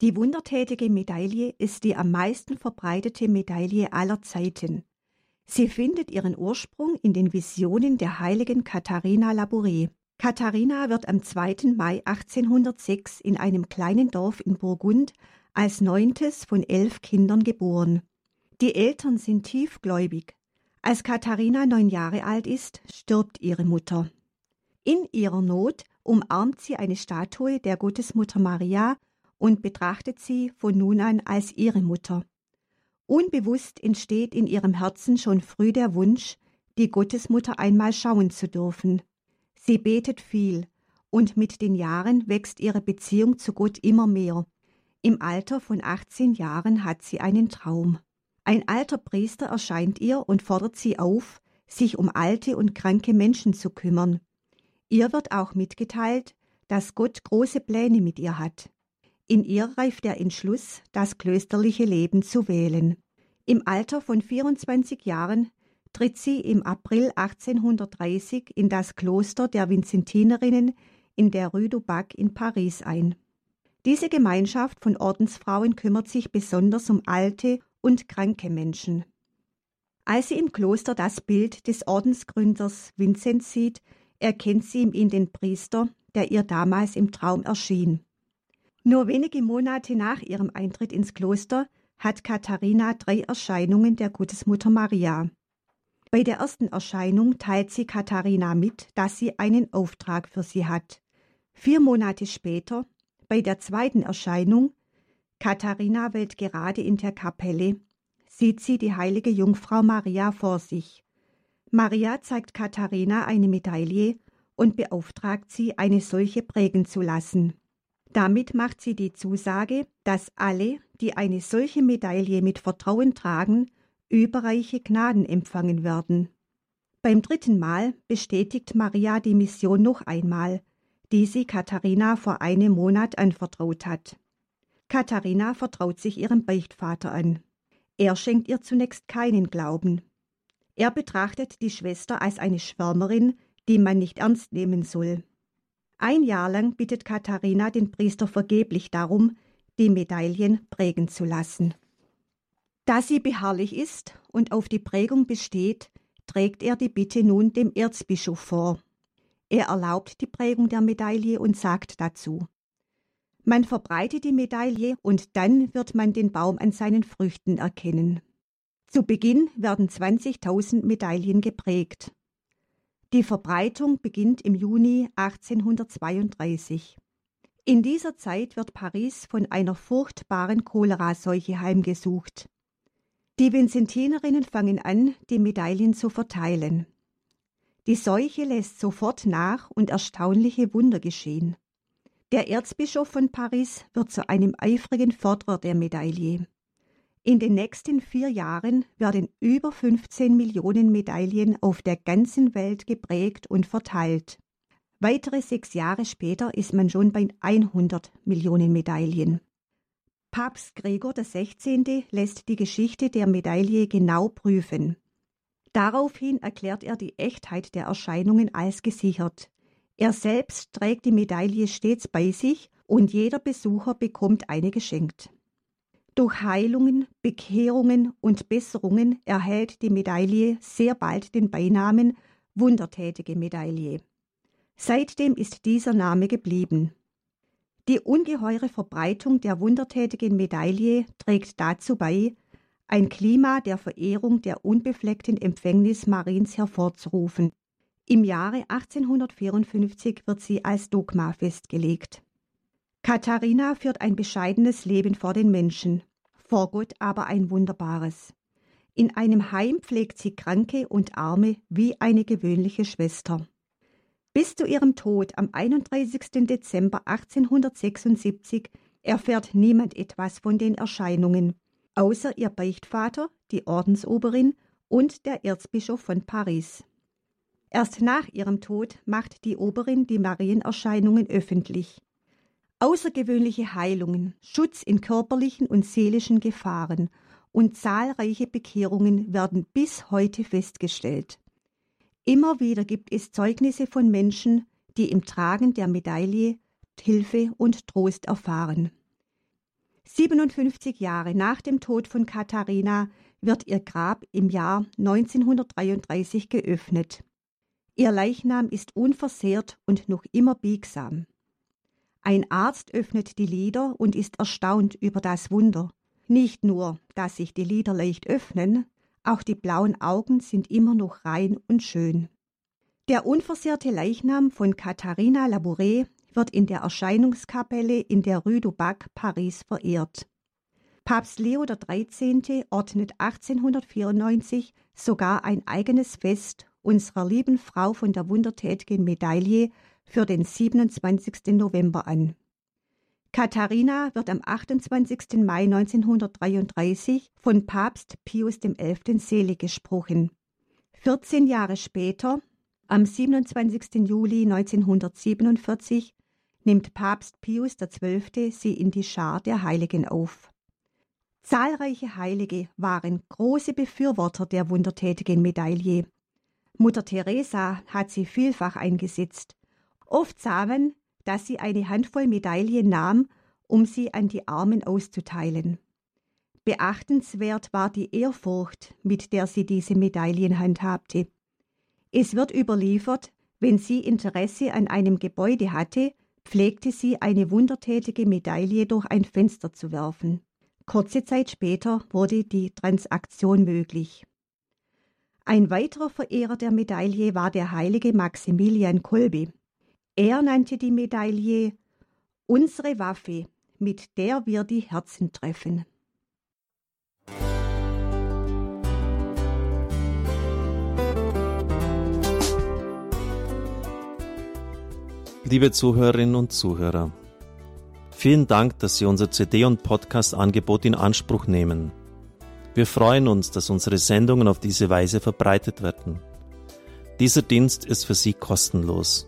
Die wundertätige Medaille ist die am meisten verbreitete Medaille aller Zeiten. Sie findet ihren Ursprung in den Visionen der heiligen Katharina Labouré. Katharina wird am 2. Mai 1806 in einem kleinen Dorf in Burgund als neuntes von elf Kindern geboren. Die Eltern sind tiefgläubig. Als Katharina neun Jahre alt ist, stirbt ihre Mutter. In ihrer Not umarmt sie eine Statue der Gottesmutter Maria und betrachtet sie von nun an als ihre Mutter. Unbewusst entsteht in ihrem Herzen schon früh der Wunsch, die Gottesmutter einmal schauen zu dürfen. Sie betet viel, und mit den Jahren wächst ihre Beziehung zu Gott immer mehr. Im Alter von 18 Jahren hat sie einen Traum. Ein alter Priester erscheint ihr und fordert sie auf, sich um alte und kranke Menschen zu kümmern. Ihr wird auch mitgeteilt, dass Gott große Pläne mit ihr hat. In ihr reift der Entschluss, das klösterliche Leben zu wählen. Im Alter von 24 Jahren tritt sie im April 1830 in das Kloster der Vinzentinerinnen in der Rue du Bac in Paris ein. Diese Gemeinschaft von Ordensfrauen kümmert sich besonders um alte und kranke Menschen. Als sie im Kloster das Bild des Ordensgründers Vincent sieht, erkennt sie in ihm den Priester, der ihr damals im Traum erschien. Nur wenige Monate nach ihrem Eintritt ins Kloster hat Katharina drei Erscheinungen der Gottesmutter Maria. Bei der ersten Erscheinung teilt sie Katharina mit, dass sie einen Auftrag für sie hat. Vier Monate später, bei der zweiten Erscheinung, Katharina wählt gerade in der Kapelle, sieht sie die heilige Jungfrau Maria vor sich. Maria zeigt Katharina eine Medaille und beauftragt sie, eine solche prägen zu lassen. Damit macht sie die Zusage, dass alle, die eine solche Medaille mit Vertrauen tragen, überreiche Gnaden empfangen werden. Beim dritten Mal bestätigt Maria die Mission noch einmal, die sie Katharina vor einem Monat anvertraut hat. Katharina vertraut sich ihrem Beichtvater an. Er schenkt ihr zunächst keinen Glauben. Er betrachtet die Schwester als eine Schwärmerin, die man nicht ernst nehmen soll. Ein Jahr lang bittet Katharina den Priester vergeblich darum, die Medaillen prägen zu lassen. Da sie beharrlich ist und auf die Prägung besteht, trägt er die Bitte nun dem Erzbischof vor. Er erlaubt die Prägung der Medaille und sagt dazu Man verbreitet die Medaille und dann wird man den Baum an seinen Früchten erkennen. Zu Beginn werden 20.000 Medaillen geprägt. Die Verbreitung beginnt im Juni 1832. In dieser Zeit wird Paris von einer furchtbaren Choleraseuche heimgesucht. Die Vincentinerinnen fangen an, die Medaillen zu verteilen. Die Seuche lässt sofort nach und erstaunliche Wunder geschehen. Der Erzbischof von Paris wird zu einem eifrigen Förderer der Medaille. In den nächsten vier Jahren werden über 15 Millionen Medaillen auf der ganzen Welt geprägt und verteilt. Weitere sechs Jahre später ist man schon bei 100 Millionen Medaillen. Papst Gregor XVI. lässt die Geschichte der Medaille genau prüfen. Daraufhin erklärt er die Echtheit der Erscheinungen als gesichert. Er selbst trägt die Medaille stets bei sich und jeder Besucher bekommt eine geschenkt. Durch Heilungen, Bekehrungen und Besserungen erhält die Medaille sehr bald den Beinamen Wundertätige Medaille. Seitdem ist dieser Name geblieben. Die ungeheure Verbreitung der wundertätigen Medaille trägt dazu bei, ein Klima der Verehrung der unbefleckten Empfängnis Mariens hervorzurufen. Im Jahre 1854 wird sie als Dogma festgelegt. Katharina führt ein bescheidenes Leben vor den Menschen, vor Gott aber ein wunderbares. In einem Heim pflegt sie Kranke und Arme wie eine gewöhnliche Schwester. Bis zu ihrem Tod am 31. Dezember 1876 erfährt niemand etwas von den Erscheinungen, außer ihr Beichtvater, die Ordensoberin und der Erzbischof von Paris. Erst nach ihrem Tod macht die Oberin die Marienerscheinungen öffentlich außergewöhnliche Heilungen, Schutz in körperlichen und seelischen Gefahren und zahlreiche Bekehrungen werden bis heute festgestellt. Immer wieder gibt es Zeugnisse von Menschen, die im Tragen der Medaille Hilfe und Trost erfahren. 57 Jahre nach dem Tod von Katharina wird ihr Grab im Jahr 1933 geöffnet. Ihr Leichnam ist unversehrt und noch immer biegsam. Ein Arzt öffnet die Lider und ist erstaunt über das Wunder. Nicht nur, dass sich die Lider leicht öffnen, auch die blauen Augen sind immer noch rein und schön. Der unversehrte Leichnam von Katharina Labouré wird in der Erscheinungskapelle in der Rue du Bac, Paris, verehrt. Papst Leo XIII. ordnet 1894 sogar ein eigenes Fest unserer lieben Frau von der wundertätigen Medaille für den 27. November an. Katharina wird am 28. Mai 1933 von Papst Pius XI. selig gesprochen. 14 Jahre später, am 27. Juli 1947, nimmt Papst Pius XII. sie in die Schar der Heiligen auf. Zahlreiche Heilige waren große Befürworter der wundertätigen Medaille. Mutter Teresa hat sie vielfach eingesetzt. Oft sah man, dass sie eine Handvoll Medaillen nahm, um sie an die Armen auszuteilen. Beachtenswert war die Ehrfurcht, mit der sie diese Medaillen handhabte. Es wird überliefert, wenn sie Interesse an einem Gebäude hatte, pflegte sie eine wundertätige Medaille durch ein Fenster zu werfen. Kurze Zeit später wurde die Transaktion möglich. Ein weiterer Verehrer der Medaille war der heilige Maximilian Kolbe. Er nannte die Medaille unsere Waffe, mit der wir die Herzen treffen. Liebe Zuhörerinnen und Zuhörer, vielen Dank, dass Sie unser CD- und Podcast-Angebot in Anspruch nehmen. Wir freuen uns, dass unsere Sendungen auf diese Weise verbreitet werden. Dieser Dienst ist für Sie kostenlos.